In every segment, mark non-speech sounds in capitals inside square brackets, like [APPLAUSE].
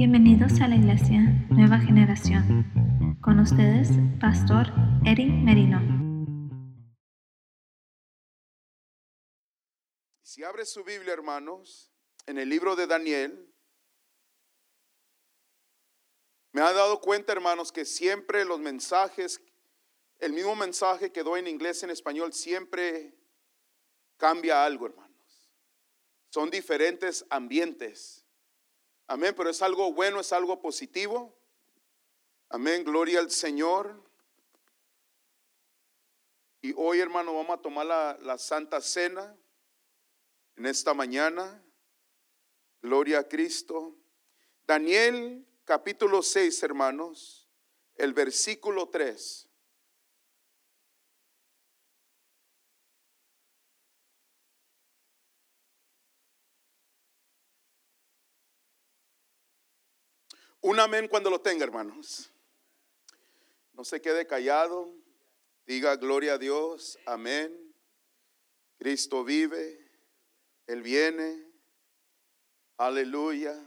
Bienvenidos a la Iglesia Nueva Generación. Con ustedes, Pastor Eric Merino. Si abre su Biblia, hermanos, en el libro de Daniel, me ha dado cuenta, hermanos, que siempre los mensajes, el mismo mensaje que doy en inglés en español, siempre cambia algo, hermanos. Son diferentes ambientes. Amén, pero es algo bueno, es algo positivo. Amén, gloria al Señor. Y hoy, hermano, vamos a tomar la, la Santa Cena en esta mañana. Gloria a Cristo. Daniel capítulo 6, hermanos, el versículo 3. Un amén cuando lo tenga, hermanos. No se quede callado. Diga gloria a Dios. Amén. Cristo vive. Él viene. Aleluya.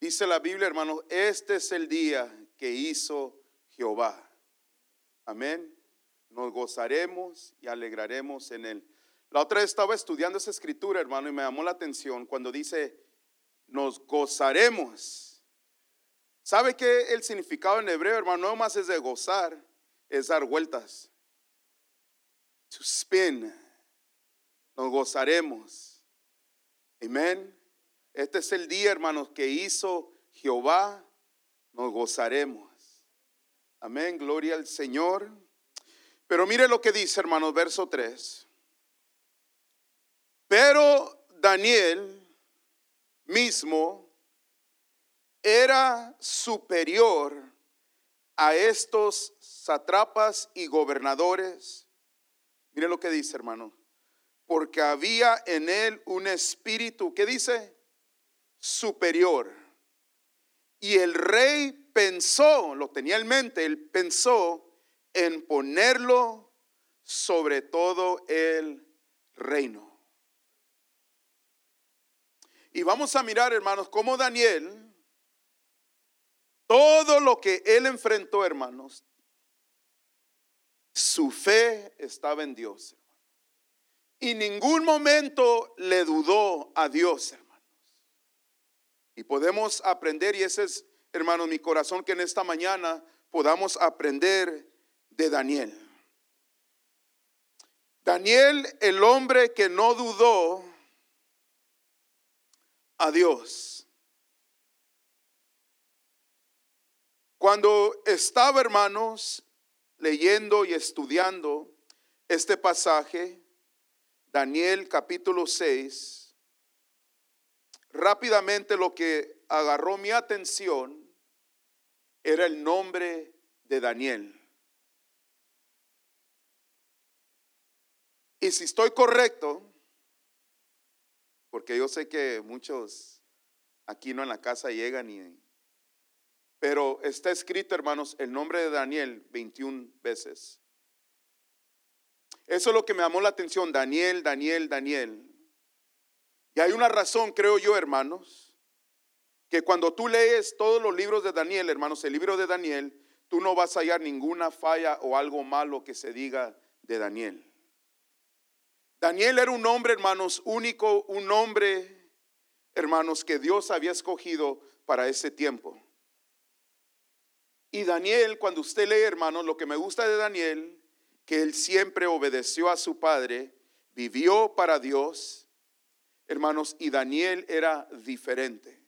Dice la Biblia, hermanos, este es el día que hizo Jehová. Amén. Nos gozaremos y alegraremos en él. La otra vez estaba estudiando esa escritura, hermano, y me llamó la atención cuando dice, nos gozaremos. ¿Sabe qué el significado en hebreo, hermano? No más es de gozar, es dar vueltas. To spin. Nos gozaremos. Amén. Este es el día, hermanos, que hizo Jehová. Nos gozaremos. Amén. Gloria al Señor. Pero mire lo que dice, hermanos, verso 3. Pero Daniel mismo era superior a estos satrapas y gobernadores. Mire lo que dice, hermano. Porque había en él un espíritu, ¿qué dice? Superior. Y el rey pensó, lo tenía en mente, él pensó en ponerlo sobre todo el reino. Y vamos a mirar, hermanos, cómo Daniel, todo lo que él enfrentó, hermanos, su fe estaba en Dios. Y ningún momento le dudó a Dios, hermanos. Y podemos aprender, y ese es, hermanos, mi corazón, que en esta mañana podamos aprender de Daniel. Daniel, el hombre que no dudó a Dios. Cuando estaba, hermanos, leyendo y estudiando este pasaje, Daniel capítulo 6, rápidamente lo que agarró mi atención era el nombre de Daniel. Y si estoy correcto, porque yo sé que muchos aquí no en la casa llegan y... Pero está escrito, hermanos, el nombre de Daniel 21 veces. Eso es lo que me llamó la atención, Daniel, Daniel, Daniel. Y hay una razón, creo yo, hermanos, que cuando tú lees todos los libros de Daniel, hermanos, el libro de Daniel, tú no vas a hallar ninguna falla o algo malo que se diga de Daniel. Daniel era un hombre, hermanos, único, un hombre, hermanos, que Dios había escogido para ese tiempo. Y Daniel, cuando usted lee, hermanos, lo que me gusta de Daniel, que él siempre obedeció a su padre, vivió para Dios, hermanos, y Daniel era diferente.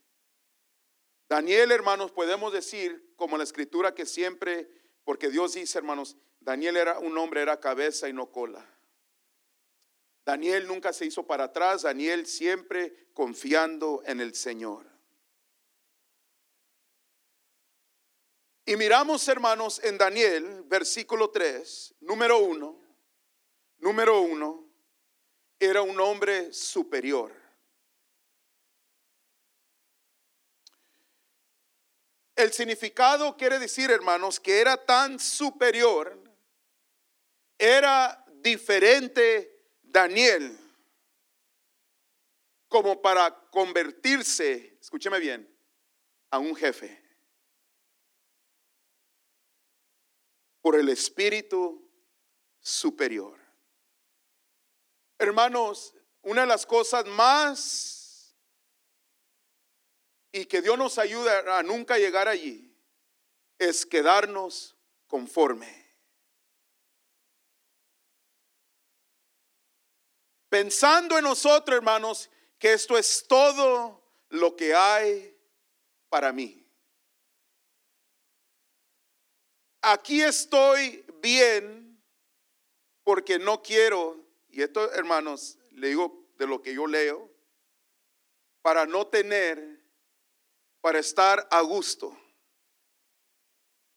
Daniel, hermanos, podemos decir, como la escritura, que siempre, porque Dios dice, hermanos, Daniel era un hombre, era cabeza y no cola. Daniel nunca se hizo para atrás, Daniel siempre confiando en el Señor. Y miramos, hermanos, en Daniel, versículo 3, número 1, número 1, era un hombre superior. El significado quiere decir, hermanos, que era tan superior, era diferente Daniel como para convertirse, escúcheme bien, a un jefe. Por el Espíritu superior. Hermanos, una de las cosas más y que Dios nos ayuda a nunca llegar allí es quedarnos conforme. Pensando en nosotros, hermanos, que esto es todo lo que hay para mí. Aquí estoy bien porque no quiero, y esto, hermanos, le digo de lo que yo leo, para no tener, para estar a gusto.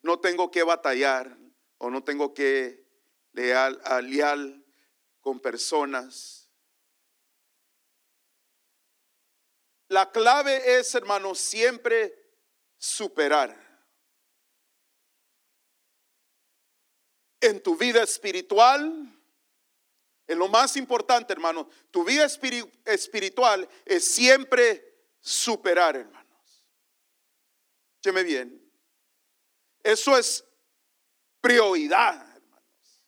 No tengo que batallar o no tengo que leal, aliar con personas. La clave es, hermanos, siempre superar. En tu vida espiritual, en lo más importante, hermano, tu vida espiritual es siempre superar, hermanos. Escúcheme bien. Eso es prioridad, hermanos.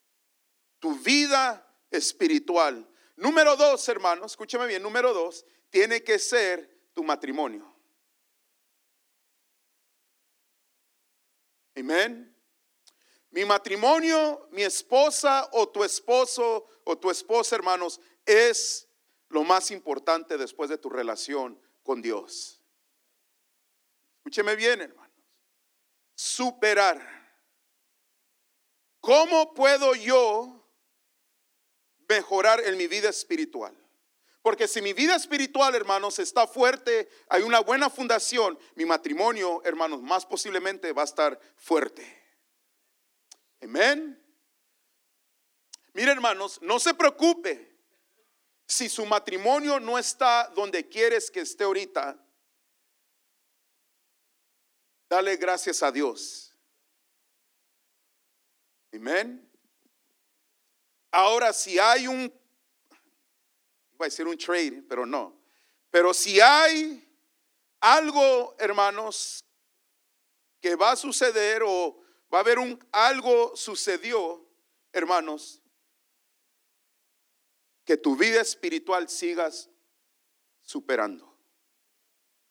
Tu vida espiritual. Número dos, hermanos, escúcheme bien, número dos, tiene que ser tu matrimonio. Amén. Mi matrimonio, mi esposa o tu esposo o tu esposa, hermanos, es lo más importante después de tu relación con Dios. Escúcheme bien, hermanos. Superar. ¿Cómo puedo yo mejorar en mi vida espiritual? Porque si mi vida espiritual, hermanos, está fuerte, hay una buena fundación, mi matrimonio, hermanos, más posiblemente va a estar fuerte. Amén. Mire, hermanos, no se preocupe si su matrimonio no está donde quieres que esté ahorita. Dale gracias a Dios. Amén. Ahora, si hay un, iba a decir un trade, pero no. Pero si hay algo, hermanos, que va a suceder o va a haber un algo sucedió, hermanos, que tu vida espiritual sigas superando.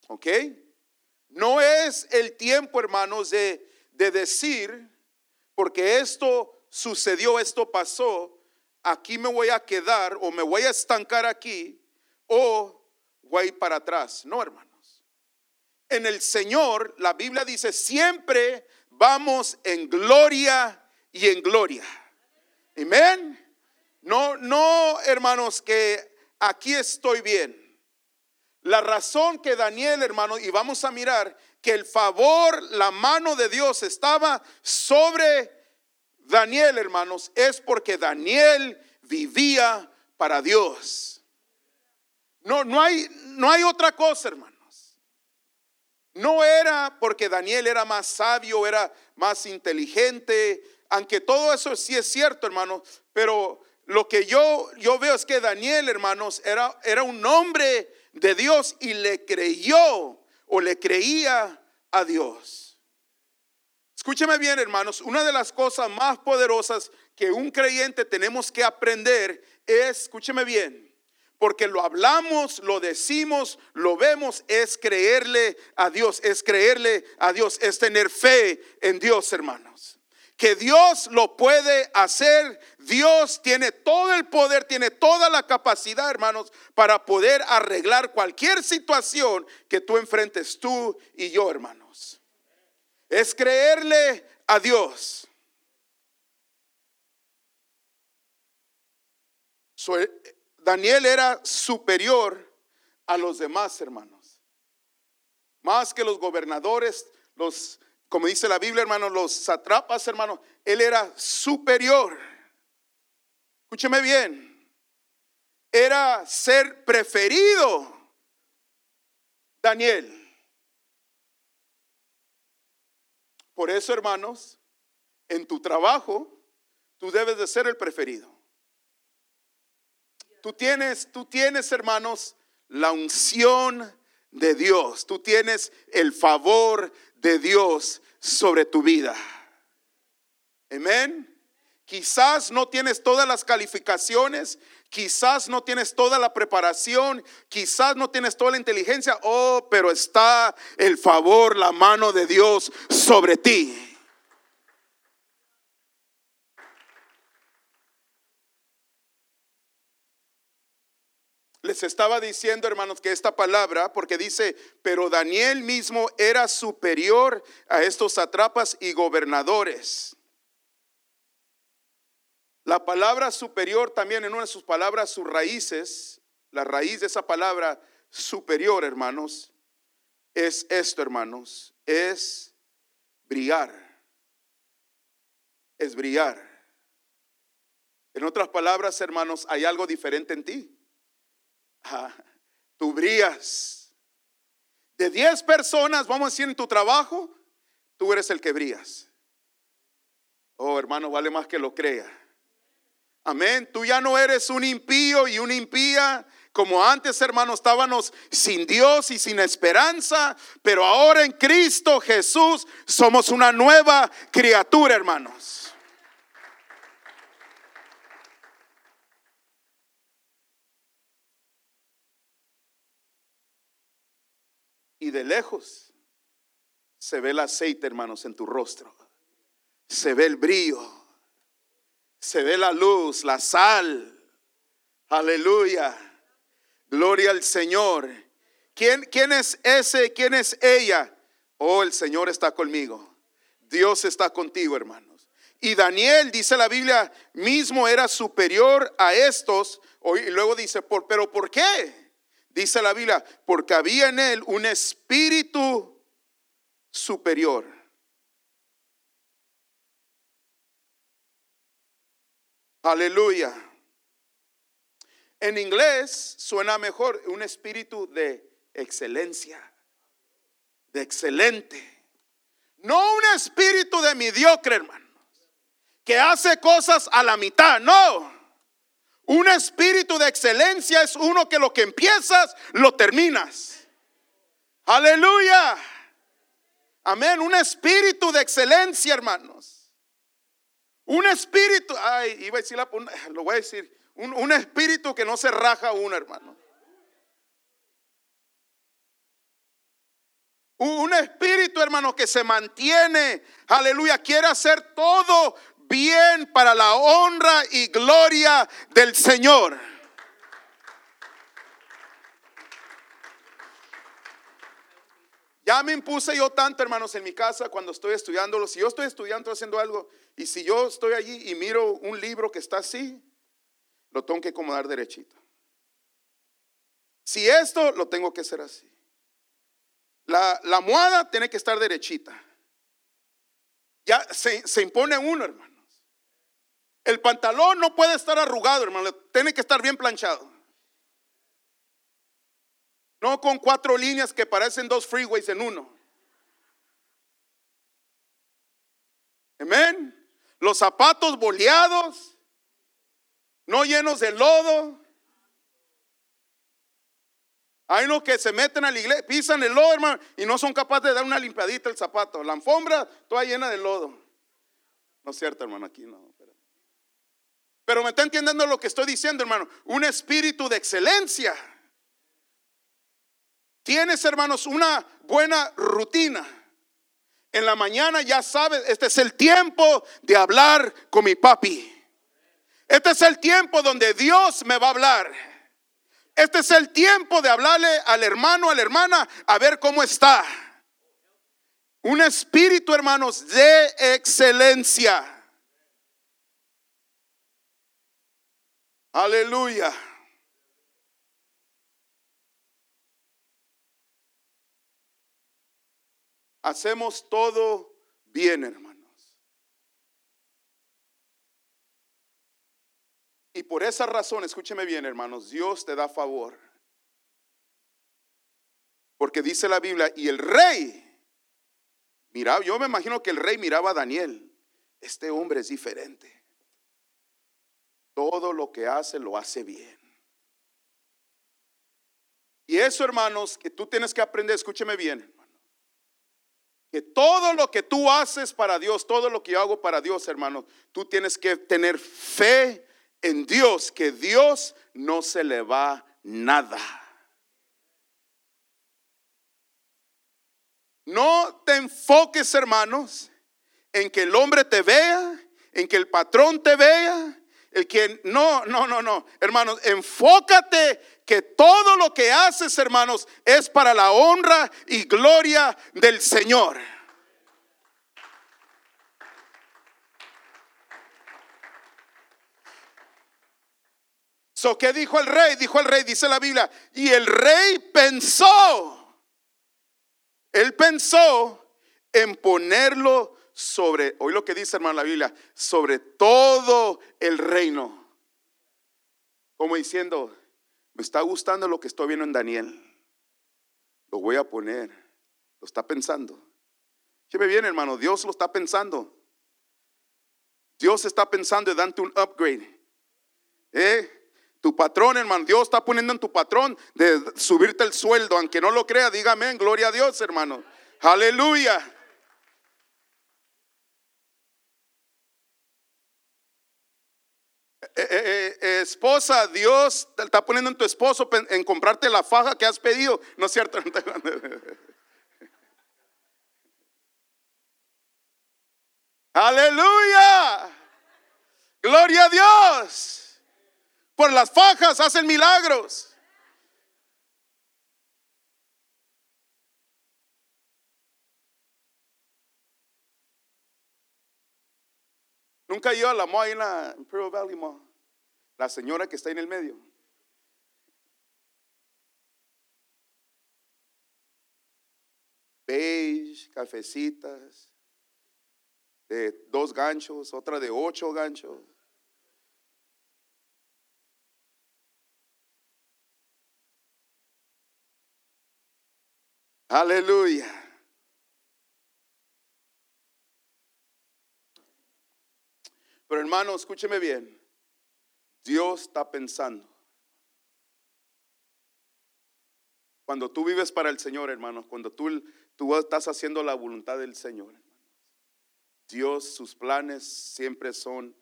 ¿Ok? No es el tiempo, hermanos, de, de decir, porque esto sucedió, esto pasó, aquí me voy a quedar o me voy a estancar aquí o voy para atrás. No, hermanos. En el Señor, la Biblia dice, siempre vamos en gloria y en gloria. Amén. No, no, hermanos, que aquí estoy bien. La razón que Daniel, hermano, y vamos a mirar que el favor, la mano de Dios estaba sobre Daniel, hermanos, es porque Daniel vivía para Dios. No, no hay, no hay otra cosa, hermano. No era porque Daniel era más sabio, era más inteligente, aunque todo eso sí es cierto, hermano, pero lo que yo, yo veo es que Daniel, hermanos, era, era un hombre de Dios y le creyó o le creía a Dios. Escúcheme bien, hermanos, una de las cosas más poderosas que un creyente tenemos que aprender es, escúcheme bien, porque lo hablamos, lo decimos, lo vemos, es creerle a Dios, es creerle a Dios, es tener fe en Dios, hermanos. Que Dios lo puede hacer, Dios tiene todo el poder, tiene toda la capacidad, hermanos, para poder arreglar cualquier situación que tú enfrentes, tú y yo, hermanos. Es creerle a Dios. Daniel era superior a los demás hermanos. Más que los gobernadores, los, como dice la Biblia, hermanos, los satrapas, hermanos, él era superior. Escúcheme bien. Era ser preferido. Daniel. Por eso, hermanos, en tu trabajo, tú debes de ser el preferido. Tú tienes, tú tienes, hermanos, la unción de Dios. Tú tienes el favor de Dios sobre tu vida. Amén. Quizás no tienes todas las calificaciones, quizás no tienes toda la preparación, quizás no tienes toda la inteligencia, oh, pero está el favor, la mano de Dios sobre ti. Les estaba diciendo, hermanos, que esta palabra, porque dice, pero Daniel mismo era superior a estos atrapas y gobernadores. La palabra superior también en una de sus palabras, sus raíces, la raíz de esa palabra superior, hermanos, es esto, hermanos, es brillar. Es brillar. En otras palabras, hermanos, hay algo diferente en ti. Ah, tú brillas. De 10 personas, vamos a decir, en tu trabajo, tú eres el que brillas. Oh, hermano, vale más que lo crea. Amén. Tú ya no eres un impío y una impía. Como antes, hermanos, estábamos sin Dios y sin esperanza, pero ahora en Cristo Jesús somos una nueva criatura, hermanos. Y de lejos se ve el aceite, hermanos, en tu rostro. Se ve el brillo se ve la luz, la sal. Aleluya. Gloria al Señor. ¿Quién, ¿Quién es ese? ¿Quién es ella? Oh, el Señor está conmigo. Dios está contigo, hermanos. Y Daniel, dice la Biblia, mismo era superior a estos. Y luego dice, ¿por, pero ¿por qué? Dice la Biblia, porque había en él un espíritu superior. Aleluya. En inglés suena mejor un espíritu de excelencia, de excelente. No un espíritu de mediocre, hermanos, que hace cosas a la mitad, no. Un espíritu de excelencia es uno que lo que empiezas, lo terminas. Aleluya. Amén. Un espíritu de excelencia, hermanos. Un espíritu, ay, iba a decir, [LAUGHS] lo voy a decir, un, espíritu que no se raja uno, hermano. Un espíritu, hermano, que se mantiene, aleluya, quiere hacer todo bien para la honra y gloria del Señor. Ya me impuse yo tanto, hermanos, en mi casa cuando estoy estudiándolo. Si yo estoy estudiando, haciendo algo, y si yo estoy allí y miro un libro que está así, lo tengo que acomodar derechito. Si esto, lo tengo que hacer así. La, la tiene que estar derechita. Ya se, se impone uno, hermanos. El pantalón no puede estar arrugado, hermano. Tiene que estar bien planchado. No con cuatro líneas que parecen dos freeways en uno. Amén. Los zapatos boleados, no llenos de lodo. Hay unos que se meten a la iglesia, pisan el lodo, hermano, y no son capaces de dar una limpiadita el zapato. La alfombra toda llena de lodo. No es cierto, hermano, aquí no. Pero, pero me está entendiendo lo que estoy diciendo, hermano. Un espíritu de excelencia. Tienes, hermanos, una buena rutina. En la mañana ya sabes, este es el tiempo de hablar con mi papi. Este es el tiempo donde Dios me va a hablar. Este es el tiempo de hablarle al hermano, a la hermana, a ver cómo está. Un espíritu, hermanos, de excelencia. Aleluya. Hacemos todo bien, hermanos. Y por esa razón, escúcheme bien, hermanos, Dios te da favor. Porque dice la Biblia, y el rey, miraba, yo me imagino que el rey miraba a Daniel, este hombre es diferente. Todo lo que hace lo hace bien. Y eso, hermanos, que tú tienes que aprender, escúcheme bien. Que todo lo que tú haces para Dios, todo lo que yo hago para Dios, hermanos, tú tienes que tener fe en Dios, que Dios no se le va nada. No te enfoques, hermanos, en que el hombre te vea, en que el patrón te vea, el que no, no, no, no, hermanos, enfócate que todo lo que haces, hermanos, es para la honra y gloria del Señor. So, ¿qué dijo el rey? Dijo el rey, dice la Biblia, y el rey pensó, él pensó en ponerlo sobre, hoy lo que dice hermano la Biblia, sobre todo el reino. Como diciendo, me está gustando lo que estoy viendo en Daniel. Lo voy a poner. Lo está pensando. me bien, hermano, Dios lo está pensando. Dios está pensando en darte un upgrade. ¿Eh? Tu patrón, hermano, Dios está poniendo en tu patrón de subirte el sueldo, aunque no lo crea, dígame, gloria a Dios, hermano. Aleluya. Eh, eh, eh, esposa, Dios te está poniendo en tu esposo en comprarte la faja que has pedido, ¿no es cierto? [LAUGHS] Aleluya. Gloria a Dios. Por las fajas hacen milagros. Nunca ido a la ahí en la Imperial Valley Mall. La señora que está en el medio. Beige, cafecitas, de dos ganchos, otra de ocho ganchos. Aleluya. Pero hermano, escúcheme bien. Dios está pensando. Cuando tú vives para el Señor, hermanos, cuando tú, tú estás haciendo la voluntad del Señor, hermanos, Dios, sus planes siempre son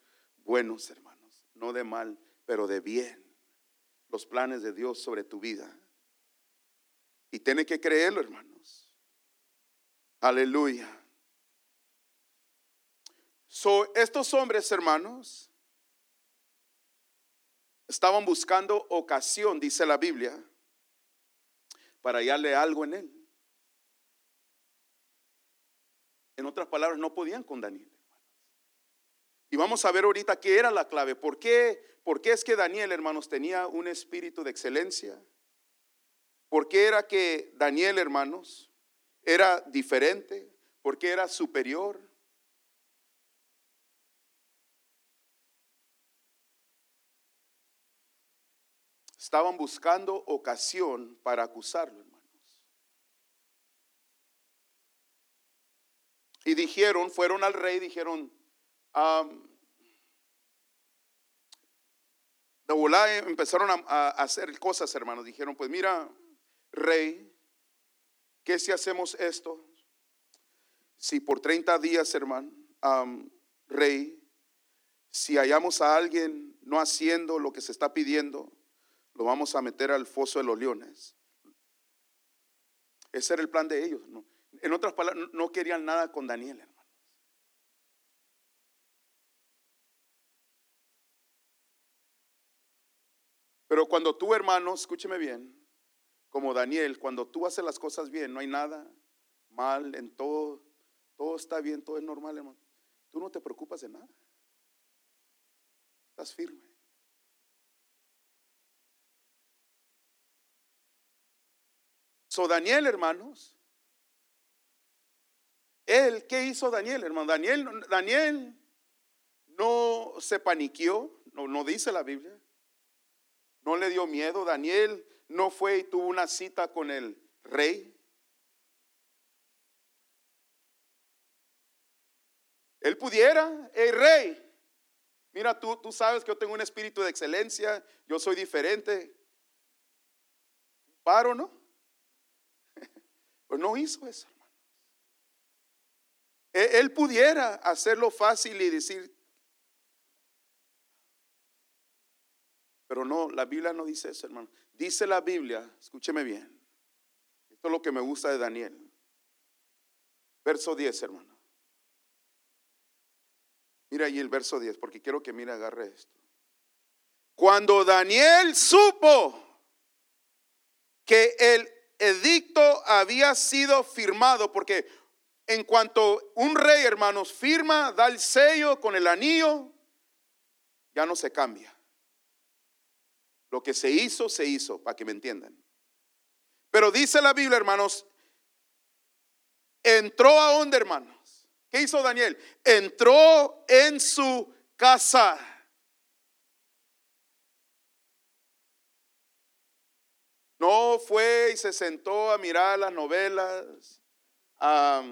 buenos, hermanos, no de mal, pero de bien. Los planes de Dios sobre tu vida. Y tiene que creerlo, hermanos. Aleluya. Estos hombres, hermanos, Estaban buscando ocasión, dice la Biblia, para hallarle algo en él. En otras palabras, no podían con Daniel. Y vamos a ver ahorita qué era la clave. ¿Por qué, ¿Por qué es que Daniel, hermanos, tenía un espíritu de excelencia? ¿Por qué era que Daniel, hermanos, era diferente? ¿Por qué era superior? Estaban buscando ocasión para acusarlo, hermanos. Y dijeron, fueron al rey, dijeron, volá empezaron a, hacer cosas, hermanos. Dijeron, pues mira, rey, ¿qué si hacemos esto? Si por 30 días, hermano, rey, si hallamos a alguien no haciendo lo que se está pidiendo, lo vamos a meter al foso de los leones. Ese era el plan de ellos. En otras palabras, no querían nada con Daniel, hermanos. Pero cuando tú, hermano, escúcheme bien, como Daniel, cuando tú haces las cosas bien, no hay nada mal en todo, todo está bien, todo es normal, hermano. Tú no te preocupas de nada. Estás firme. So Daniel, hermanos, él, ¿qué hizo Daniel, hermano? Daniel, no se paniqueó, no, no dice la Biblia. No le dio miedo. Daniel no fue y tuvo una cita con el rey. Él pudiera, el rey, mira, tú, tú sabes que yo tengo un espíritu de excelencia, yo soy diferente. paro, ¿no? No hizo eso, hermano. E, él pudiera hacerlo fácil y decir, pero no, la Biblia no dice eso, hermano. Dice la Biblia, escúcheme bien, esto es lo que me gusta de Daniel. Verso 10, hermano. Mira ahí el verso 10, porque quiero que mire, agarre esto. Cuando Daniel supo que el edicto había sido firmado, porque en cuanto un rey, hermanos, firma, da el sello con el anillo, ya no se cambia. Lo que se hizo, se hizo, para que me entiendan. Pero dice la Biblia, hermanos, entró a donde, hermanos. ¿Qué hizo Daniel? Entró en su casa. No fue y se sentó a mirar las novelas, a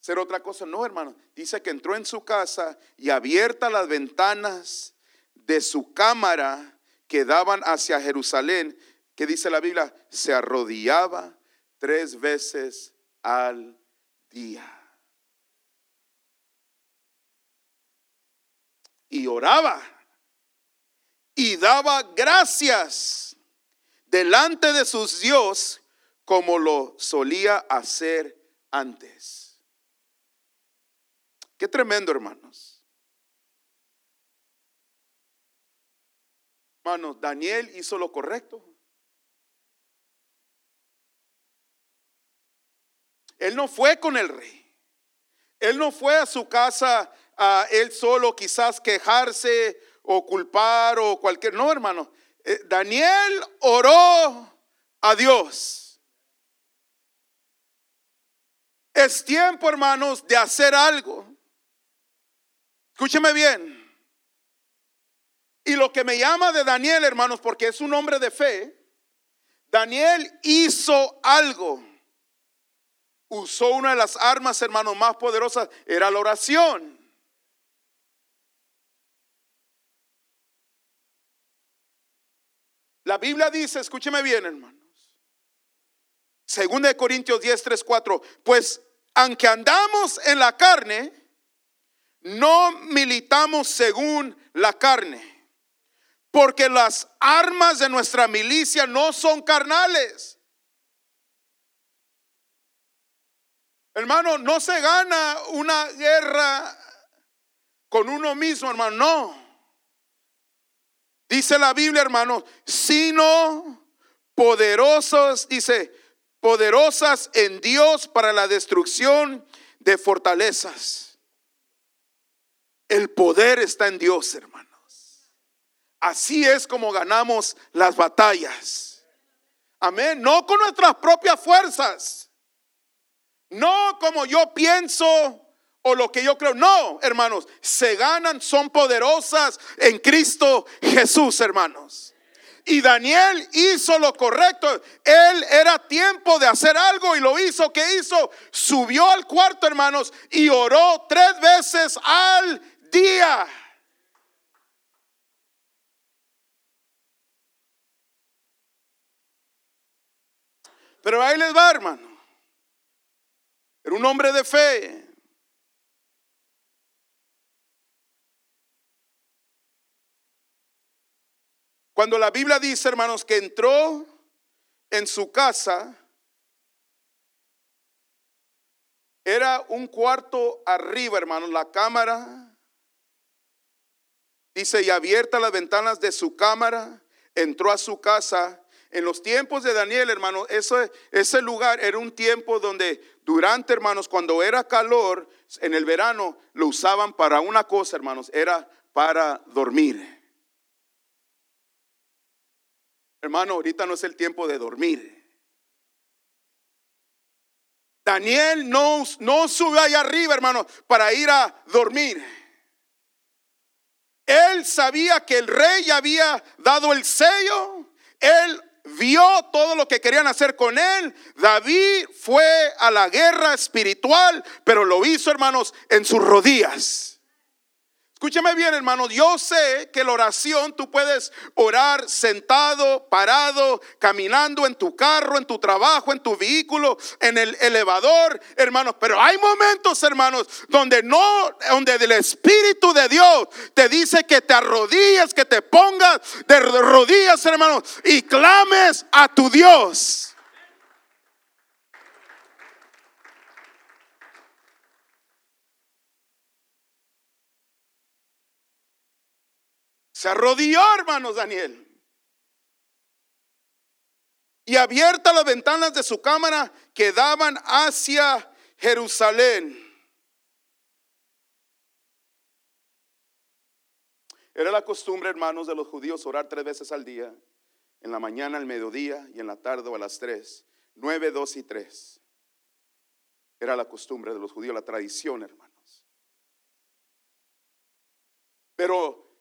hacer otra cosa. No, hermano. Dice que entró en su casa y abierta las ventanas de su cámara que daban hacia Jerusalén, que dice la Biblia, se arrodillaba tres veces al día. Y oraba y daba gracias delante de sus Dios como lo solía hacer antes. Qué tremendo, hermanos. Hermanos, Daniel hizo lo correcto. Él no fue con el rey. Él no fue a su casa a él solo quizás quejarse o culpar o cualquier. No, hermano. Eh, Daniel oró a Dios. Es tiempo, hermanos, de hacer algo. Escúcheme bien. Y lo que me llama de Daniel, hermanos, porque es un hombre de fe, Daniel hizo algo. Usó una de las armas, hermanos, más poderosas, era la oración. La Biblia dice, escúcheme bien, hermanos. Según de Corintios 10, 3, 4. Pues aunque andamos en la carne, no militamos según la carne. Porque las armas de nuestra milicia no son carnales. Hermano, no se gana una guerra con uno mismo, hermano. No. Dice la Biblia, hermanos, sino poderosos, dice, poderosas en Dios para la destrucción de fortalezas. El poder está en Dios, hermanos. Así es como ganamos las batallas. Amén. No con nuestras propias fuerzas. No como yo pienso o lo que yo creo. No, hermanos, se ganan, son poderosas en Cristo Jesús, hermanos. Y Daniel hizo lo correcto. Él era tiempo de hacer algo y lo hizo. ¿Qué hizo? Subió al cuarto, hermanos, y oró tres veces al día. Pero ahí les va, hermano. Era un hombre de fe. Cuando la Biblia dice, hermanos, que entró en su casa, era un cuarto arriba, hermanos, la cámara. Dice, y abierta las ventanas de su cámara, entró a su casa. En los tiempos de Daniel, hermanos, ese, ese lugar era un tiempo donde durante, hermanos, cuando era calor, en el verano, lo usaban para una cosa, hermanos, era para dormir. Hermano, ahorita no es el tiempo de dormir. Daniel no, no sube allá arriba, hermano, para ir a dormir. Él sabía que el rey había dado el sello. Él vio todo lo que querían hacer con él. David fue a la guerra espiritual, pero lo hizo, hermanos, en sus rodillas. Escúchame bien, hermano. Yo sé que la oración tú puedes orar sentado, parado, caminando en tu carro, en tu trabajo, en tu vehículo, en el elevador, hermanos. Pero hay momentos, hermanos, donde no, donde el Espíritu de Dios te dice que te arrodilles, que te pongas de rodillas, hermanos, y clames a tu Dios. Se arrodilló, hermanos, Daniel. Y abiertas las ventanas de su cámara que daban hacia Jerusalén. Era la costumbre, hermanos, de los judíos orar tres veces al día, en la mañana, al mediodía y en la tarde o a las tres, nueve, dos y tres. Era la costumbre de los judíos, la tradición, hermanos. Pero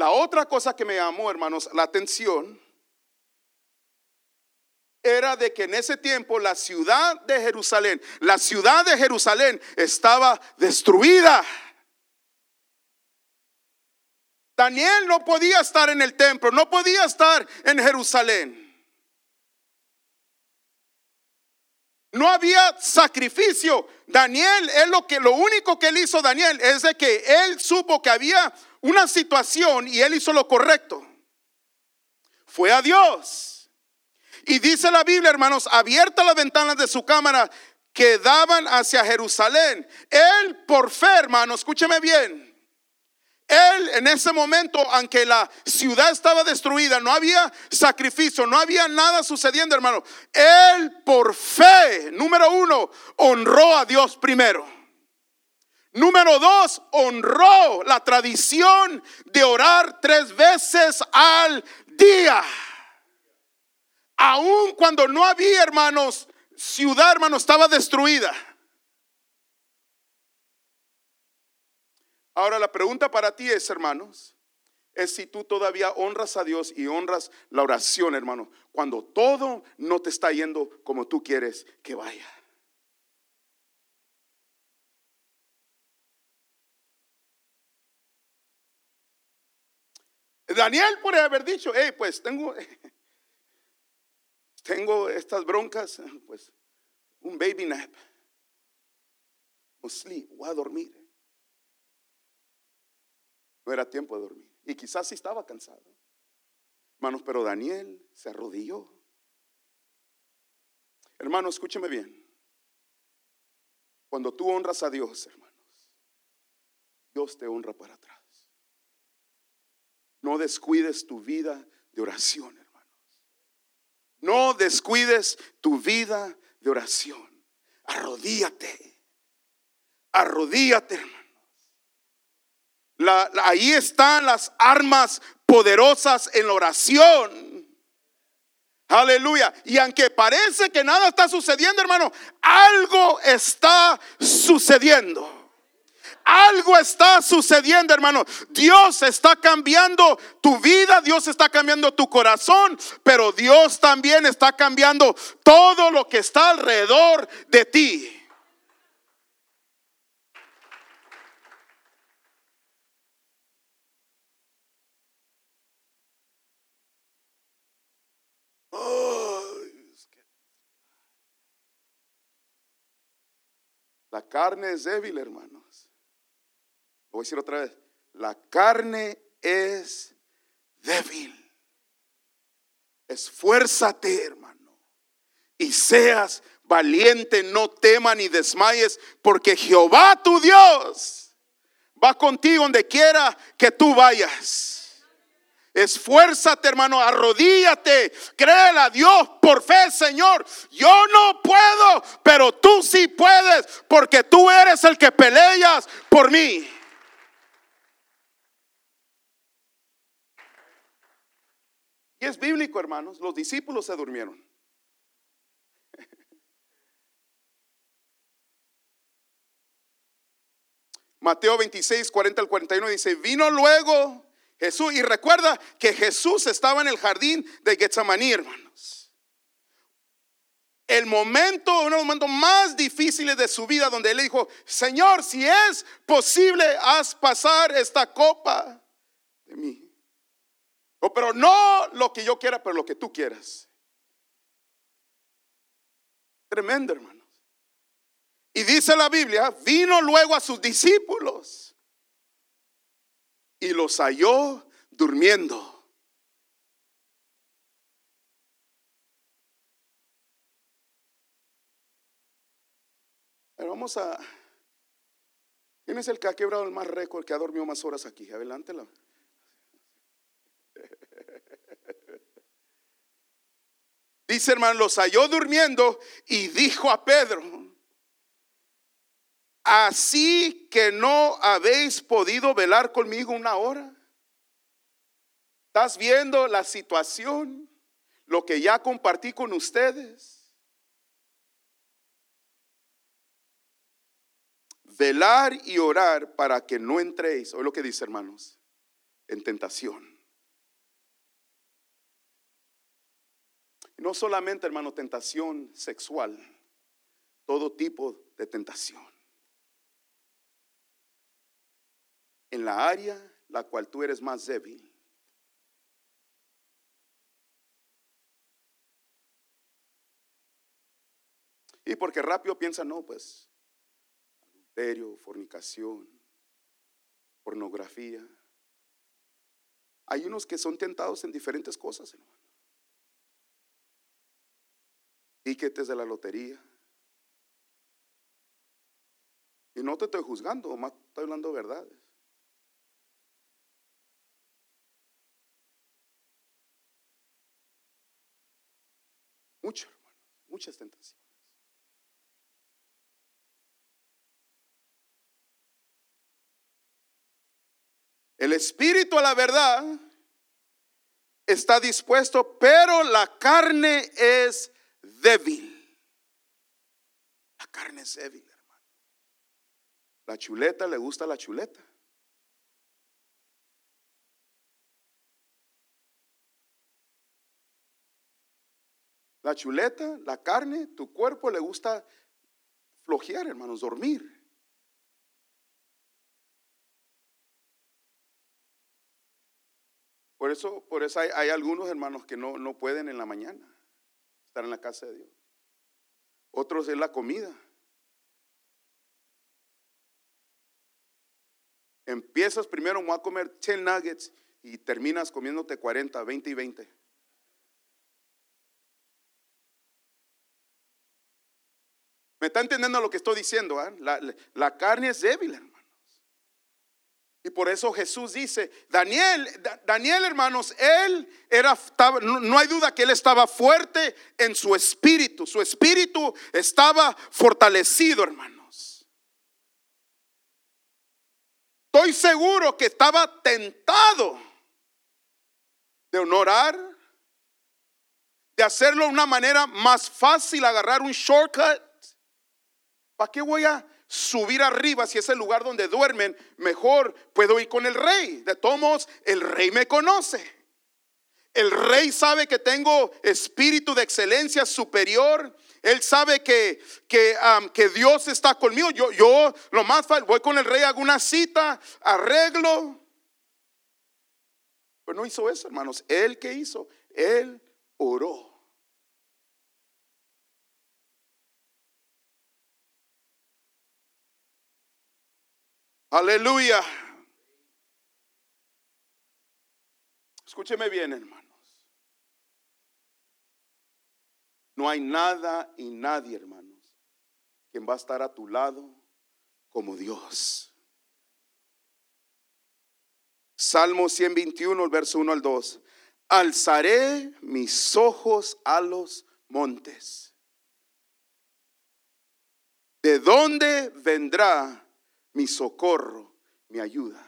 la otra cosa que me llamó, hermanos, la atención era de que en ese tiempo la ciudad de Jerusalén, la ciudad de Jerusalén estaba destruida. Daniel no podía estar en el templo, no podía estar en Jerusalén. No había sacrificio. Daniel es lo que lo único que él hizo Daniel es de que él supo que había una situación y él hizo lo correcto. Fue a Dios. Y dice la Biblia, hermanos, abierta las ventanas de su cámara que daban hacia Jerusalén. Él por fe, hermanos, escúcheme bien. Él en ese momento, aunque la ciudad estaba destruida, no había sacrificio, no había nada sucediendo, hermano. Él por fe, número uno, honró a Dios primero. Número dos, honró la tradición de orar tres veces al día. Aun cuando no había, hermanos, ciudad, hermanos, estaba destruida. Ahora la pregunta para ti es, hermanos, es si tú todavía honras a Dios y honras la oración, hermano, cuando todo no te está yendo como tú quieres que vaya. Daniel puede haber dicho, hey, pues tengo, [LAUGHS] tengo estas broncas, pues un baby nap. O sleep, voy a dormir. Era tiempo de dormir. Y quizás sí estaba cansado. Hermanos, pero Daniel se arrodilló. Hermano, escúcheme bien. Cuando tú honras a Dios, hermanos, Dios te honra para atrás. No descuides tu vida de oración, hermanos. No descuides tu vida de oración. Arrodíate. Arrodíate, ahí están las armas poderosas en la oración. Aleluya. Y aunque parece que nada está sucediendo, hermano, algo está sucediendo. Algo está sucediendo, hermano. Dios está cambiando tu vida, Dios está cambiando tu corazón, pero Dios también está cambiando todo lo que está alrededor de ti. La carne es débil, hermanos. Voy a decir otra vez, la carne es débil. Esfuérzate, hermano, y seas valiente, no temas ni desmayes, porque Jehová tu Dios va contigo donde quiera que tú vayas. Esfuérzate, hermano, arrodíllate, créele a Dios por fe, Señor. Yo no puedo, pero tú sí puedes, porque tú eres el que peleas por mí. Y es bíblico, hermanos. Los discípulos se durmieron. [LAUGHS] Mateo 26, 40 al 41 dice, vino luego Jesús, y recuerda que Jesús estaba en el jardín de Getsemaní, hermanos. el momento, uno de los momentos más difíciles de su vida, donde él le dijo, Señor, si es posible, haz pasar esta copa de mí. Oh, pero no lo que yo quiera, pero lo que tú quieras. Tremendo, hermanos. Y dice la Biblia, vino luego a sus discípulos y los halló durmiendo. Pero vamos a... ¿Quién es el que ha quebrado el más récord, que ha dormido más horas aquí? Adelántelo. [LAUGHS] Dice hermano, los halló durmiendo y dijo a Pedro, así que no habéis podido velar conmigo una hora. ¿Estás viendo la situación? Lo que ya compartí con ustedes. Velar y orar para que no entréis, oye lo que dice hermanos, en tentación. No solamente, hermano, tentación sexual, todo tipo de tentación. En la área la cual tú eres más débil. Y porque rápido piensa, no, pues, adulterio, fornicación, pornografía. Hay unos que son tentados en diferentes cosas, hermano. tiquetes de la lotería. Y no te estoy juzgando, más estoy hablando verdades. Muchas tentaciones. El espíritu a la verdad está dispuesto, pero la carne es débil. La carne es débil, hermano. La chuleta le gusta la chuleta. La chuleta, la carne, tu cuerpo le gusta flojear, hermanos, dormir. Por eso, por eso hay, algunos hermanos que no, no pueden en la mañana estar en la casa de Dios. Otros es la comida. Empiezas primero, a comer 10 nuggets y terminas comiéndote 40, 20 y 20. ¿Me está entendiendo lo que estoy diciendo? Ah? La, carne es débil, hermano. Y por eso Jesús dice, Daniel, Daniel hermanos, él era, no hay duda que él estaba fuerte en su espíritu, su espíritu estaba fortalecido, hermanos. Estoy seguro que estaba tentado de honorar, de hacerlo de una manera más fácil, agarrar un shortcut. ¿Para qué voy a subir arriba, si es el lugar donde duermen, mejor puedo ir con el rey. De todos modos, el rey me conoce. El rey sabe que tengo espíritu de excelencia superior. Él sabe que, que, que Dios está conmigo. Yo, yo lo más fácil, voy con el rey, hago una cita, arreglo. Pero no hizo eso, hermanos. Él que hizo, él oró. Aleluya. Escúcheme bien, hermanos. No hay nada y nadie, hermanos, quien va a estar a tu lado como Dios. Salmo 121, el verso 1 al 2. Alzaré mis ojos a los montes. ¿De dónde vendrá mi socorro, mi ayuda.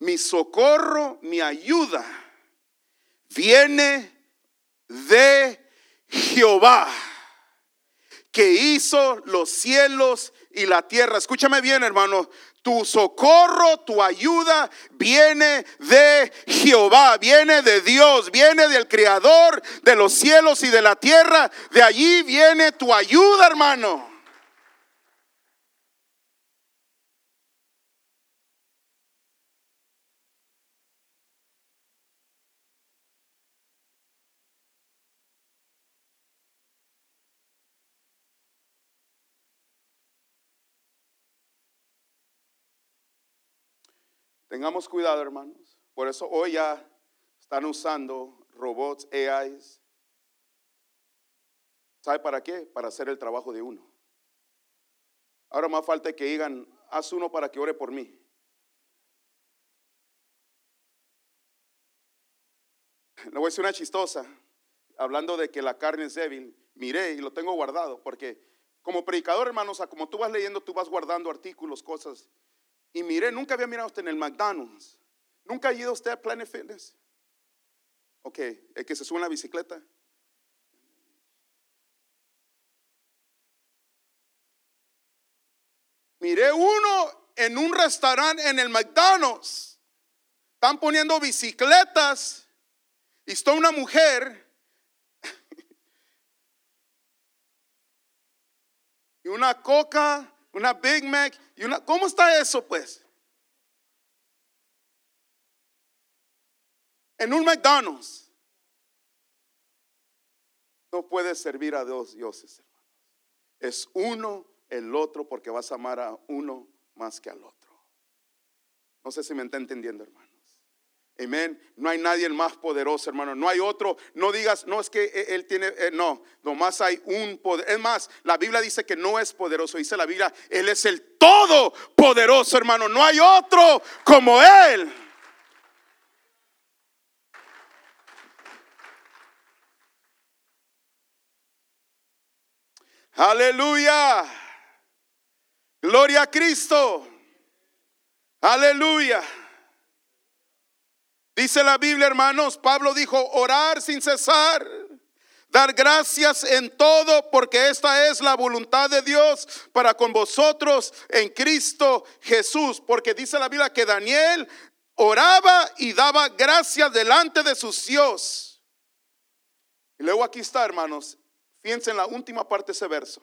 Mi socorro, mi ayuda viene de Jehová, que hizo los cielos y la tierra. Escúchame bien, hermano. Tu socorro, tu ayuda viene de Jehová, viene de Dios, viene del Creador de los cielos y de la tierra. De allí viene tu ayuda, hermano. Tengamos cuidado, hermanos. Por eso hoy ya están usando robots, AIs. ¿Sabe para qué? Para hacer el trabajo de uno. Ahora más falta que digan, haz uno para que ore por mí. [LAUGHS] Le voy a decir una chistosa, hablando de que la carne es débil. Miré y lo tengo guardado, porque como predicador, hermanos, como tú vas leyendo, tú vas guardando artículos, cosas. Y miré, nunca había mirado usted en el McDonald's. ¿Nunca ha ido usted a Planet Fitness? Ok, el que se sube en la bicicleta. Miré uno en un restaurante en el McDonald's. Están poniendo bicicletas y está una mujer [LAUGHS] y una coca una Big Mac y una... ¿Cómo está eso pues? En un McDonald's. No puedes servir a dos dioses, hermanos. Es uno el otro porque vas a amar a uno más que al otro. No sé si me está entendiendo, hermano. Amén. No hay nadie más poderoso, hermano. No hay otro. No digas, no es que e-, él tiene, eh, no. Nomás hay un poder. Es más, la Biblia dice que no es poderoso. Dice la Biblia, Él es el todopoderoso, hermano. No hay otro como Él. Aleluya. Gloria a Cristo. Aleluya. Dice la Biblia, hermanos, Pablo dijo, orar sin cesar, dar gracias en todo, porque esta es la voluntad de Dios para con vosotros en Cristo Jesús. Porque dice la Biblia que Daniel oraba y daba gracias delante de sus Dios. Y luego aquí está, hermanos, fíjense en la última parte de ese verso.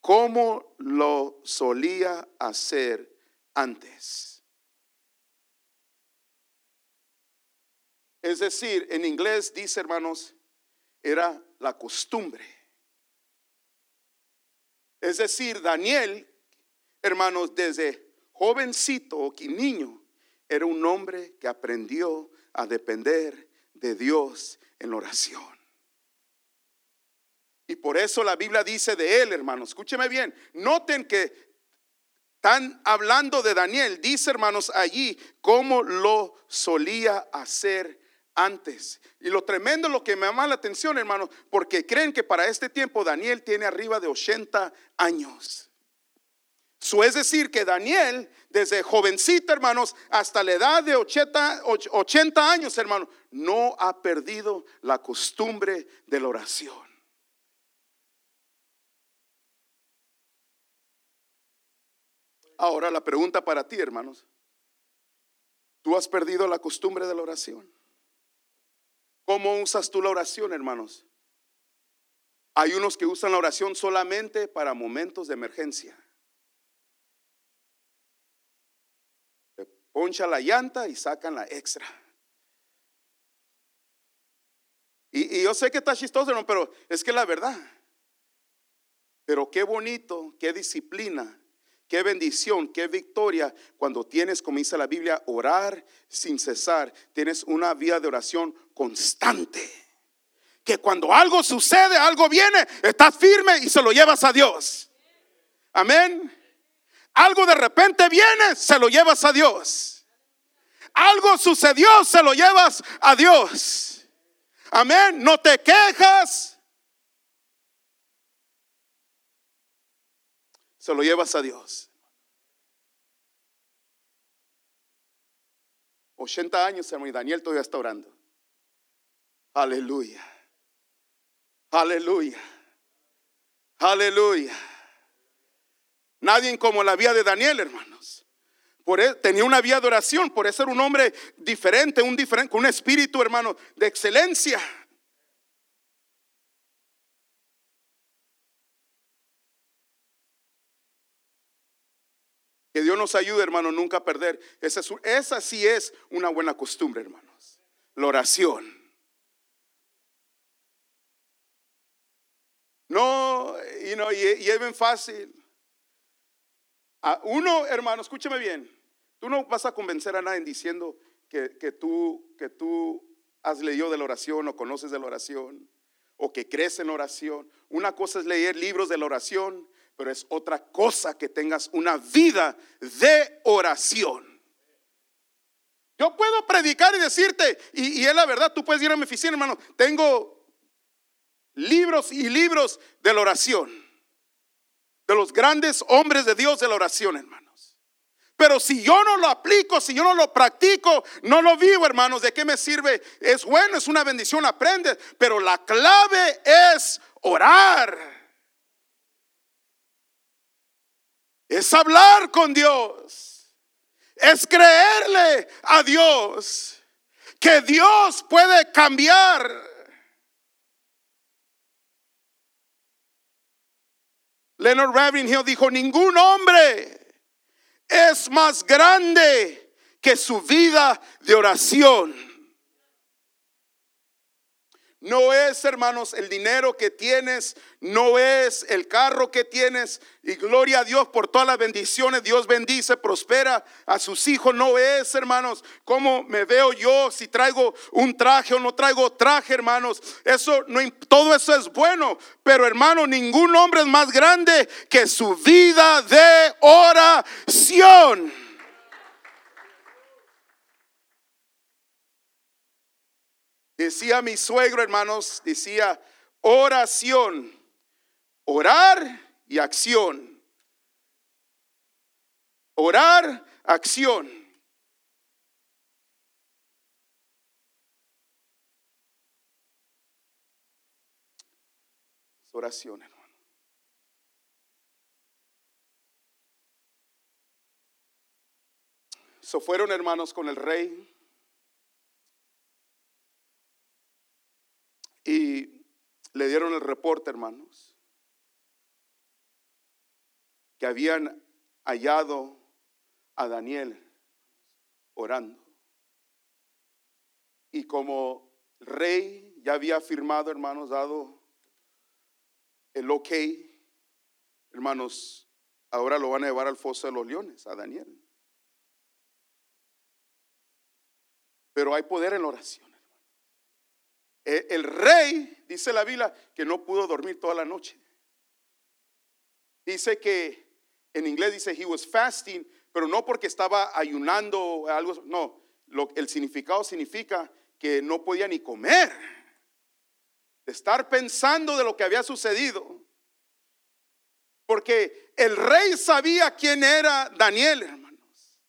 ¿Cómo lo solía hacer antes? Es decir, en inglés dice, hermanos, era la costumbre. Es decir, Daniel, hermanos, desde jovencito o niño, era un hombre que aprendió a depender de Dios en oración. Y por eso la Biblia dice de él, hermanos, escúcheme bien, noten que están hablando de Daniel, dice hermanos allí cómo lo solía hacer antes. Y lo tremendo, lo que me llama la atención, hermano, porque creen que para este tiempo Daniel tiene arriba de 80 años. Eso es decir, que Daniel, desde jovencito, hermanos, hasta la edad de 80, 80 años, hermano, no ha perdido la costumbre de la oración. Ahora la pregunta para ti, hermanos. ¿Tú has perdido la costumbre de la oración? ¿Cómo usas tú la oración, hermanos? Hay unos que usan la oración solamente para momentos de emergencia. poncha la llanta y sacan la extra. Y, yo sé que está chistoso, pero es que la verdad. Pero qué bonito, qué disciplina Qué bendición, qué victoria cuando tienes, como dice la Biblia, orar sin cesar. Tienes una vida de oración constante. Que cuando algo sucede, algo viene, estás firme y se lo llevas a Dios. Amén. Algo de repente viene, se lo llevas a Dios. Algo sucedió, se lo llevas a Dios. Amén. No te quejas. Se lo llevas a Dios. 80 años, hermano, y Daniel todavía está orando. Aleluya. Aleluya. Aleluya. Nadie como la vida de Daniel, hermanos. Por él, tenía una vía de oración, por eso era un hombre diferente, un diferente, con un espíritu, hermano, de excelencia. Que Dios nos ayude, hermano, nunca a perder. Esa, es, esa sí es una buena costumbre, hermanos. La oración. No, y, no, y, y es bien fácil. A uno, hermano, escúcheme bien. Tú no vas a convencer a nadie diciendo que, que, tú, que tú has leído de la oración o conoces de la oración o que crees en oración. Una cosa es leer libros de la oración pero es otra cosa que tengas una vida de oración. Yo puedo predicar y decirte, y, es la verdad, tú puedes ir a mi oficina, hermano, tengo libros y libros de la oración, de los grandes hombres de Dios de la oración, hermanos. Pero si yo no lo aplico, si yo no lo practico, no lo vivo, hermanos, ¿de qué me sirve? Es bueno, es una bendición, aprende, pero la clave es orar. Es hablar con Dios, es creerle a Dios, que Dios puede cambiar. Leonard Ravenhill dijo, ningún hombre es más grande que su vida de oración. No es, hermanos, el dinero que tienes, no es el carro que tienes. Y gloria a Dios por todas las bendiciones. Dios bendice, prospera a sus hijos. No es, hermanos, cómo me veo yo, si traigo un traje o no traigo traje, hermanos. Eso no todo eso es bueno, pero hermano, ningún hombre es más grande que su vida de oración. Decía mi suegro, hermanos, decía oración, orar y acción. Orar, acción. oración, hermano. So fueron hermanos con el rey Y reporte, hermanos, que habían hallado a Daniel orando. Y como rey ya había firmado, hermanos, dado el ok, hermanos, ahora lo van a llevar al foso de los leones, a Daniel. Pero hay poder en la oración. Eh, el rey, dice la Biblia, que no pudo dormir toda la noche. Dice que en inglés dice he was fasting, pero no porque estaba ayunando algo, no, el significado significa que no podía ni comer, de estar pensando de lo que había sucedido. Porque el rey sabía quién era Daniel, hermanos.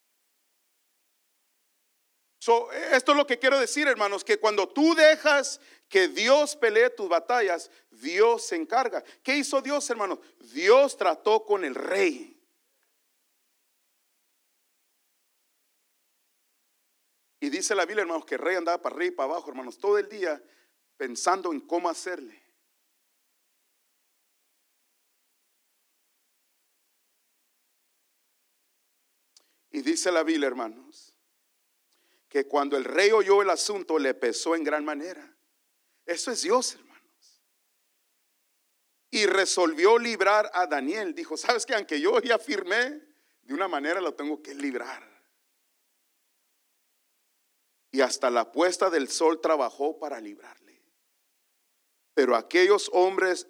Esto es lo que quiero decir, hermanos, que cuando tú dejas que Dios pelee tus batallas, Dios se encarga. ¿Qué hizo Dios, hermanos? Dios trató con el rey. Y dice la Biblia, hermanos, que el rey andaba para arriba y para abajo, hermanos, todo el día pensando en cómo hacerle. Y dice la Biblia, hermanos, que cuando el rey oyó el asunto le pesó en gran manera. Eso es Dios, hermanos. Y resolvió librar a Daniel. Dijo, ¿sabes que Aunque yo ya firmé, de una manera lo tengo que librar. Y hasta la puesta del sol trabajó para librarle. Pero aquellos hombres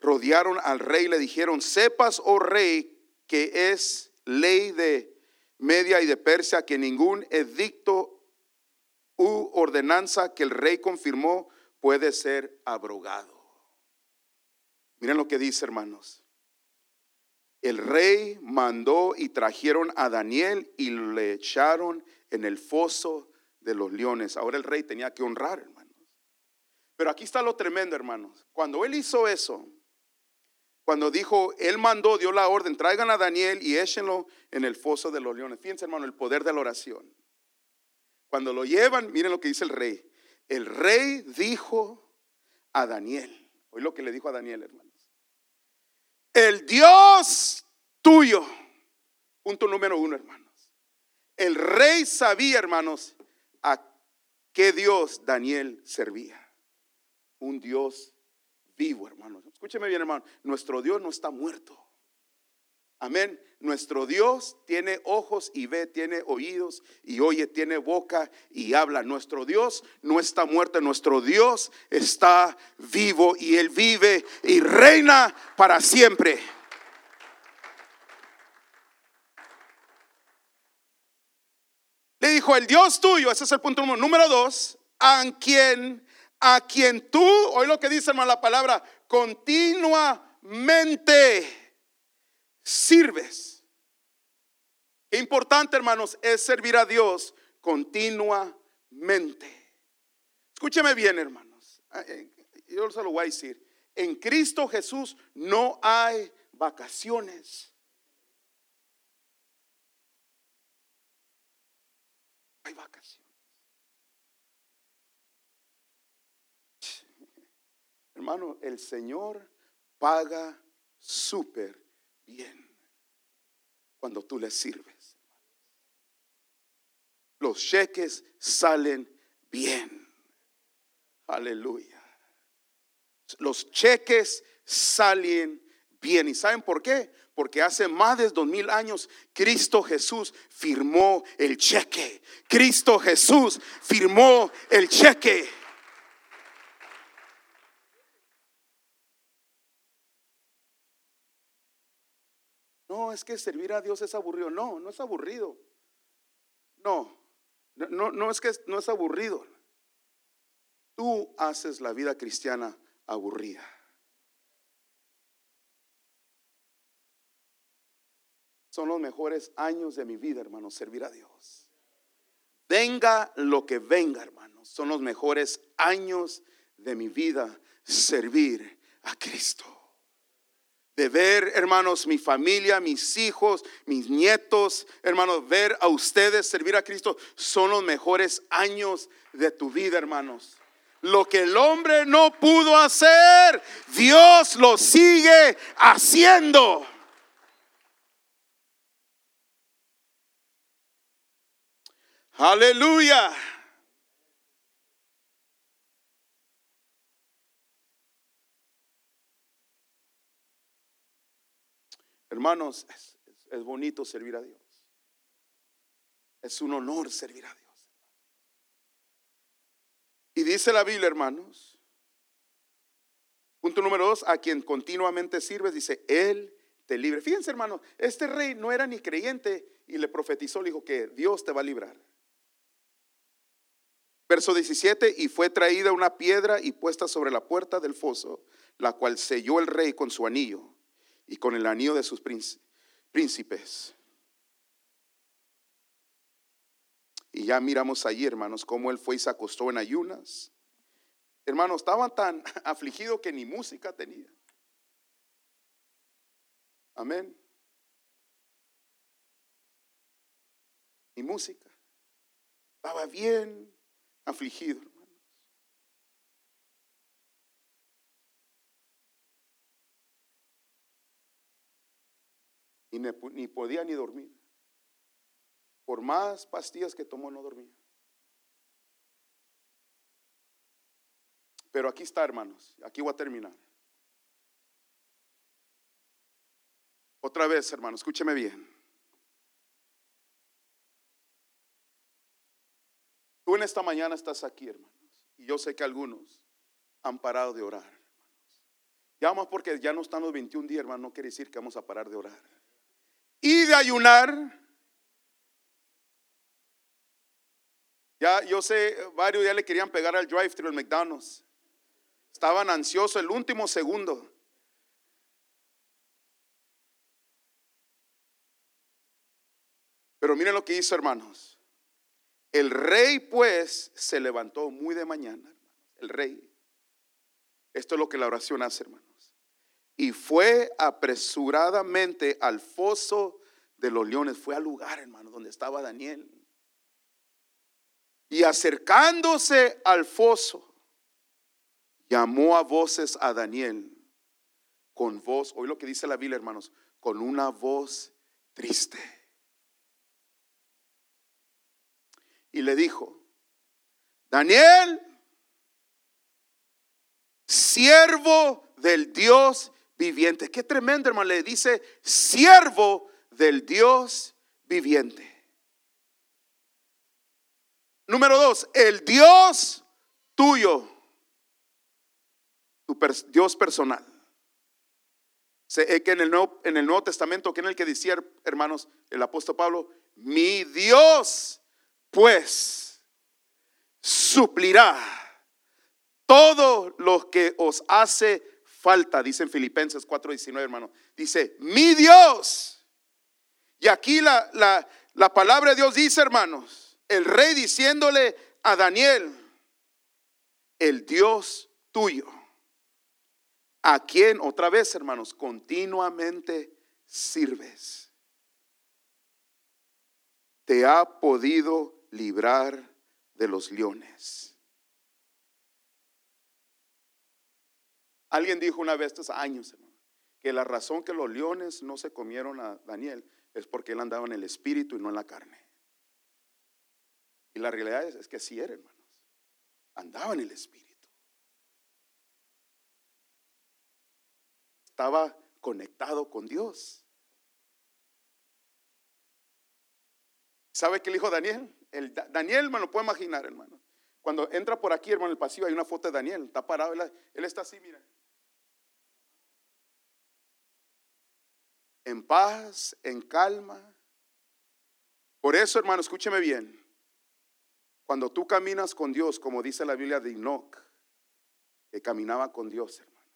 rodearon al rey y le dijeron, sepas, oh rey, que es ley de Media y de Persia que ningún edicto u ordenanza que el rey confirmó puede ser abrogado. Miren lo que dice, hermanos. El rey mandó y trajeron a Daniel y le echaron en el foso de los leones. Ahora el rey tenía que honrar, hermanos. Pero aquí está lo tremendo, hermanos. Cuando él hizo eso, Cuando dijo, él mandó, dio la orden, traigan a Daniel y échenlo en el foso de los leones. Fíjense, hermano, el poder de la oración. Cuando lo llevan, miren lo que dice el rey. El rey dijo a Daniel, hoy lo que le dijo a Daniel, hermanos. El Dios tuyo. Punto número uno, hermanos. El rey sabía, hermanos, a qué Dios Daniel servía. Un Dios vivo, hermanos. Escúcheme bien, hermano. Nuestro Dios no está muerto. Amén. Nuestro Dios tiene ojos y ve, tiene oídos y oye, tiene boca y habla. Nuestro Dios no está muerto, nuestro Dios está vivo y Él vive y reina para siempre. Le dijo, el Dios tuyo, ese es el punto número dos, a quien, a quien tú, hoy lo que dice hermano la palabra, continuamente sirves. Importante, hermanos, es servir a Dios continuamente. Escúcheme bien, hermanos. Ah, eh, yo se lo voy a decir. En Cristo Jesús no hay vacaciones. Hay vacaciones. Hermano, el Señor paga súper bien cuando tú le sirves. Los cheques salen bien. Aleluya. Los cheques salen bien. ¿Y saben por qué? Porque hace más de dos mil años Cristo Jesús firmó el cheque. Cristo Jesús firmó el cheque. Es que servir a Dios es aburrido. No, no es aburrido. No, no, no es que no es aburrido. Tú haces la vida cristiana aburrida. Son los mejores años de mi vida, hermano, servir a Dios. Venga lo que venga, hermanos. Son los mejores años de mi vida servir a Cristo de ver, hermanos, mi familia, mis hijos, mis nietos, hermanos, ver a ustedes servir a Cristo, son los mejores años de tu vida, hermanos. Lo que el hombre no pudo hacer, Dios lo sigue haciendo. Aleluya. Hermanos, es, bonito servir a Dios. Es un honor servir a Dios. Y dice la Biblia, hermanos, punto número dos, a quien continuamente sirves, dice, Él te libre. Fíjense, hermanos, este rey no era ni creyente y le profetizó, le dijo que Dios te va a librar. Verso 17, y fue traída una piedra y puesta sobre la puerta del foso, la cual selló el rey con su anillo y con el anillo de sus príncipes. Y ya miramos allí, hermanos, cómo él fue y se acostó en ayunas. Hermanos, estaban tan [LAUGHS] afligidos que ni música tenía. Amén. Ni música. Estaba bien afligido. Ni podía ni dormir. Por más pastillas que tomó, no dormía. Pero aquí está, hermanos. Aquí voy a terminar. Otra vez, hermanos, escúcheme bien. Tú en esta mañana estás aquí, hermanos. Y yo sé que algunos han parado de orar. Ya más porque ya no están los 21 días, hermanos, no quiere decir que vamos a parar de orar y de ayunar. Ya yo sé, varios ya le querían pegar al drive-thru el McDonald's. Estaban ansiosos el último segundo. Pero miren lo que hizo, hermanos. El rey, pues, se levantó muy de mañana, El rey. Esto es lo que la oración hace, hermanos. Y fue apresuradamente al foso de los leones. Fue al lugar, hermano, donde estaba Daniel. Y acercándose al foso, llamó a voces a Daniel con voz, hoy lo que dice la Biblia, hermanos, con una voz triste. Y le dijo, Daniel, siervo del Dios viviente. Qué tremendo, hermano. Le dice, siervo del Dios viviente. Número dos, el Dios tuyo, tu Dios personal. que en el, Nuevo, en el Nuevo Testamento, que en el que decía, hermanos, el apóstol Pablo, mi Dios, pues, suplirá todo lo que os hace falta, dice en Filipenses 4:19, hermano. Dice, mi Dios. Y aquí la, la, la palabra de Dios dice, hermanos, el rey diciéndole a Daniel, el Dios tuyo, a quien otra vez, hermanos, continuamente sirves, te ha podido librar de los leones. Alguien dijo una vez, hace años, que la razón que los leones no se comieron a Daniel es porque él andaba en el espíritu y no en la carne. Y la realidad es, que sí era, hermanos. Andaba en el espíritu. Estaba conectado con Dios. ¿Sabe qué le dijo Daniel? El, Daniel me lo puede imaginar, hermano. Cuando entra por aquí, hermano, el pasillo, hay una foto de Daniel. Está parado, él está así, mira. en paz, en calma. Por eso, hermano, escúcheme bien. Cuando tú caminas con Dios, como dice la Biblia de Enoch, que caminaba con Dios, hermanos.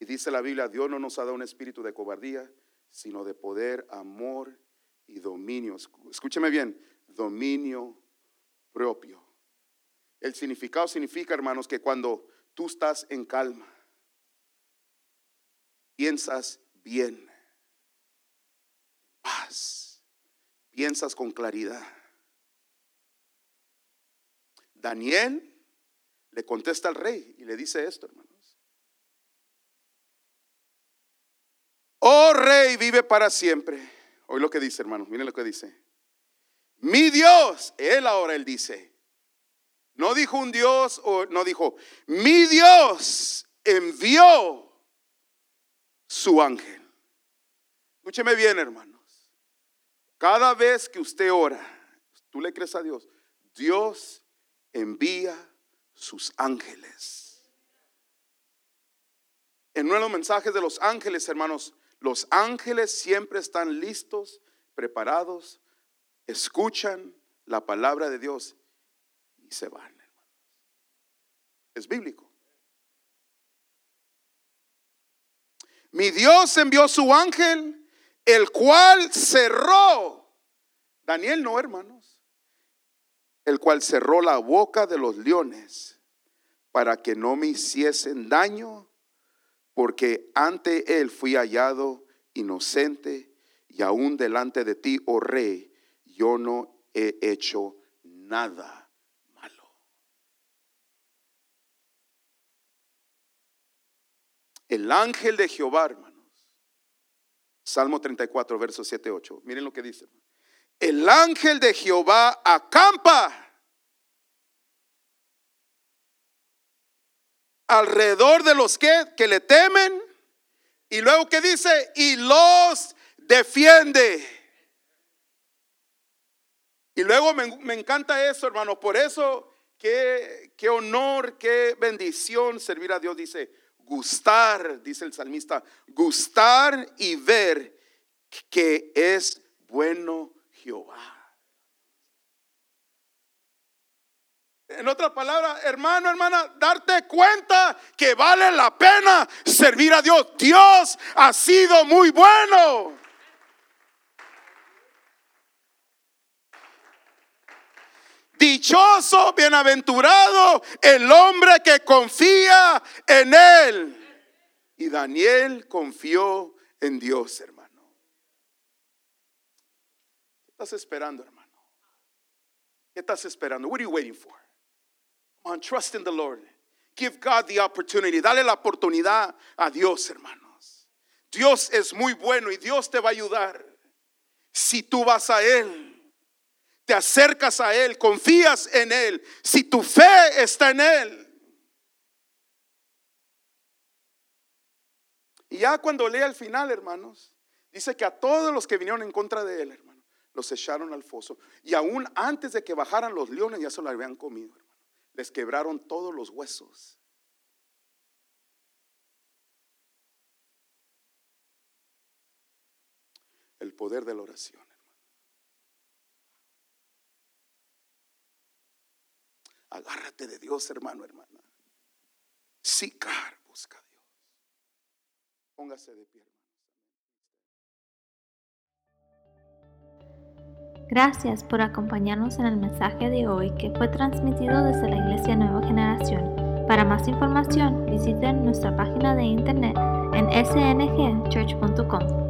Y dice la Biblia, Dios no nos ha dado un espíritu de cobardía, sino de poder, amor y dominio. Escúcheme bien, dominio propio. El significado significa, hermanos, que cuando tú estás en calma, piensas bien, paz, piensas con claridad. Daniel le contesta al rey y le dice esto, hermanos. Oh rey, vive para siempre. Hoy lo que dice, hermanos, miren lo que dice. Mi Dios, él ahora él dice. No dijo un Dios o no dijo, mi Dios envió su ángel. Escúcheme bien, hermanos. Cada vez que usted ora, tú le crees a Dios, Dios envía sus ángeles. En uno de los mensajes de los ángeles, hermanos, los ángeles siempre están listos, preparados, escuchan la palabra de Dios y se van. Es bíblico. Mi Dios envió su ángel, el cual cerró. Daniel no, hermanos. El cual cerró la boca de los leones para que no me hiciesen daño, porque ante él fui hallado inocente y aún delante de ti, oh rey, yo no he hecho nada El ángel de Jehová, hermanos. Salmo 34, versos 7, 8. Miren lo que dice. El ángel de Jehová acampa alrededor de los que, que le temen. Y luego que dice, y los defiende. Y luego me, me encanta eso, hermanos. Por eso, qué, qué honor, qué bendición servir a Dios. Dice, gustar, dice el salmista, gustar y ver que es bueno Jehová. En otra palabra, hermano, hermana, darte cuenta que vale la pena servir a Dios. Dios ha sido muy bueno. Dichoso, bienaventurado el hombre que confía en él. Y Daniel confió en Dios, hermano. ¿Qué estás esperando, hermano? ¿Qué estás esperando? What are you waiting for? On, trust in the Lord. Give God the opportunity. Dale la oportunidad a Dios, hermanos. Dios es muy bueno y Dios te va a ayudar. Si tú vas a Él, te acercas a Él, confías en Él, si tu fe está en Él. Y ya cuando lee al final, hermanos, dice que a todos los que vinieron en contra de Él, hermano, los echaron al foso. Y aún antes de que bajaran los leones, ya se lo habían comido, hermano. Les quebraron todos los huesos. El poder de la oración. Agárrate de Dios, hermano, hermana. Sicar, busca a Dios. Póngase de pie. Gracias por acompañarnos en el mensaje de hoy que fue transmitido desde la Iglesia Nueva Generación. Para más información, visiten nuestra página de internet en sngchurch.com.